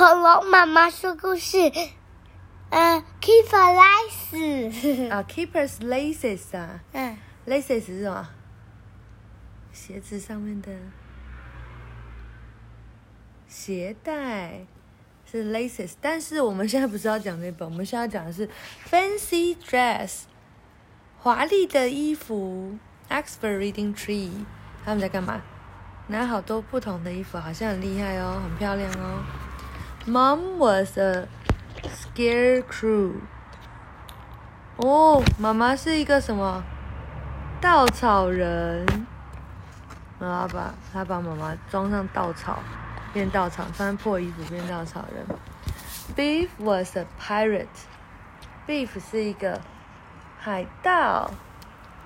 恐龙妈妈说故事，呃，Keeper laces，啊，keepers laces 啊嗯，，laces 是什么？鞋子上面的鞋带是 laces，但是我们现在不是要讲那本，我们现在讲的是 fancy dress，华丽的衣服，Oxford Reading Tree，他们在干嘛？拿好多不同的衣服，好像很厉害哦，很漂亮哦。Mom was a scarecrow。哦，妈妈是一个什么？稻草人。然后他把他把妈妈装上稻草，变稻草，穿破衣服变稻草人。Beef was a pirate。Beef 是一个海盗。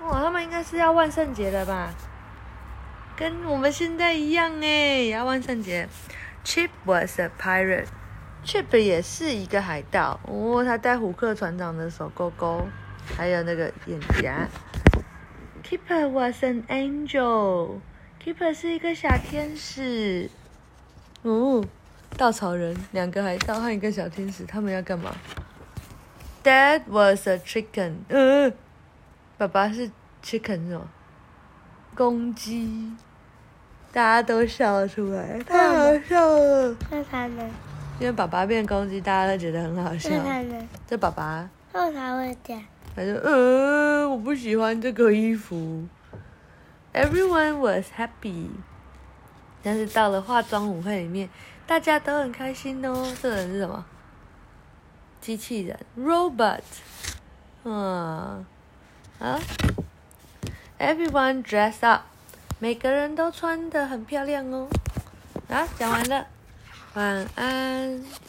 哇，他们应该是要万圣节了吧？跟我们现在一样哎，要万圣节。Chip was a pirate。Chip 也是一个海盗哦，他戴虎克船长的手勾勾，还有那个眼夹。Keeper was an angel。Keeper 是一个小天使。哦，稻草人，两个海盗和一个小天使，他们要干嘛？Dad was a chicken。嗯、爸爸是 chicken 是吗？公鸡。大家都笑了出来，太好笑了。那他呢？因为爸爸变公鸡，大家都觉得很好笑那。他呢？这爸爸，后他会这样。他说呃，我不喜欢这个衣服。Everyone was happy，但是到了化妆舞会里面，大家都很开心哦。这个人是什么？机器人，robot。嗯，啊，Everyone dress up，每个人都穿的很漂亮哦。啊，讲完了，晚安。